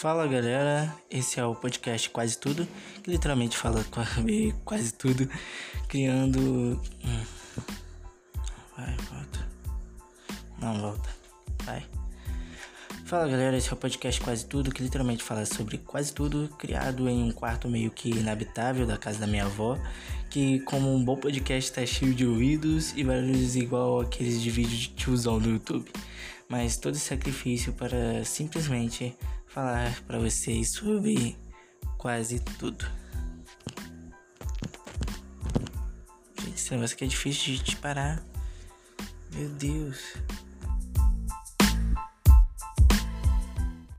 Fala galera, esse é o podcast Quase Tudo, que literalmente fala quase tudo, criando. Hum. Vai, volta. Não, volta. Vai. Fala galera, esse é o podcast Quase Tudo, que literalmente fala sobre quase tudo, criado em um quarto meio que inabitável da casa da minha avó, que como um bom podcast tá cheio de ouvidos e barulhos igual aqueles de vídeo de tiozão do YouTube. Mas todo sacrifício para simplesmente falar para vocês sobre quase tudo. Gente, esse negócio aqui é difícil de parar. Meu Deus.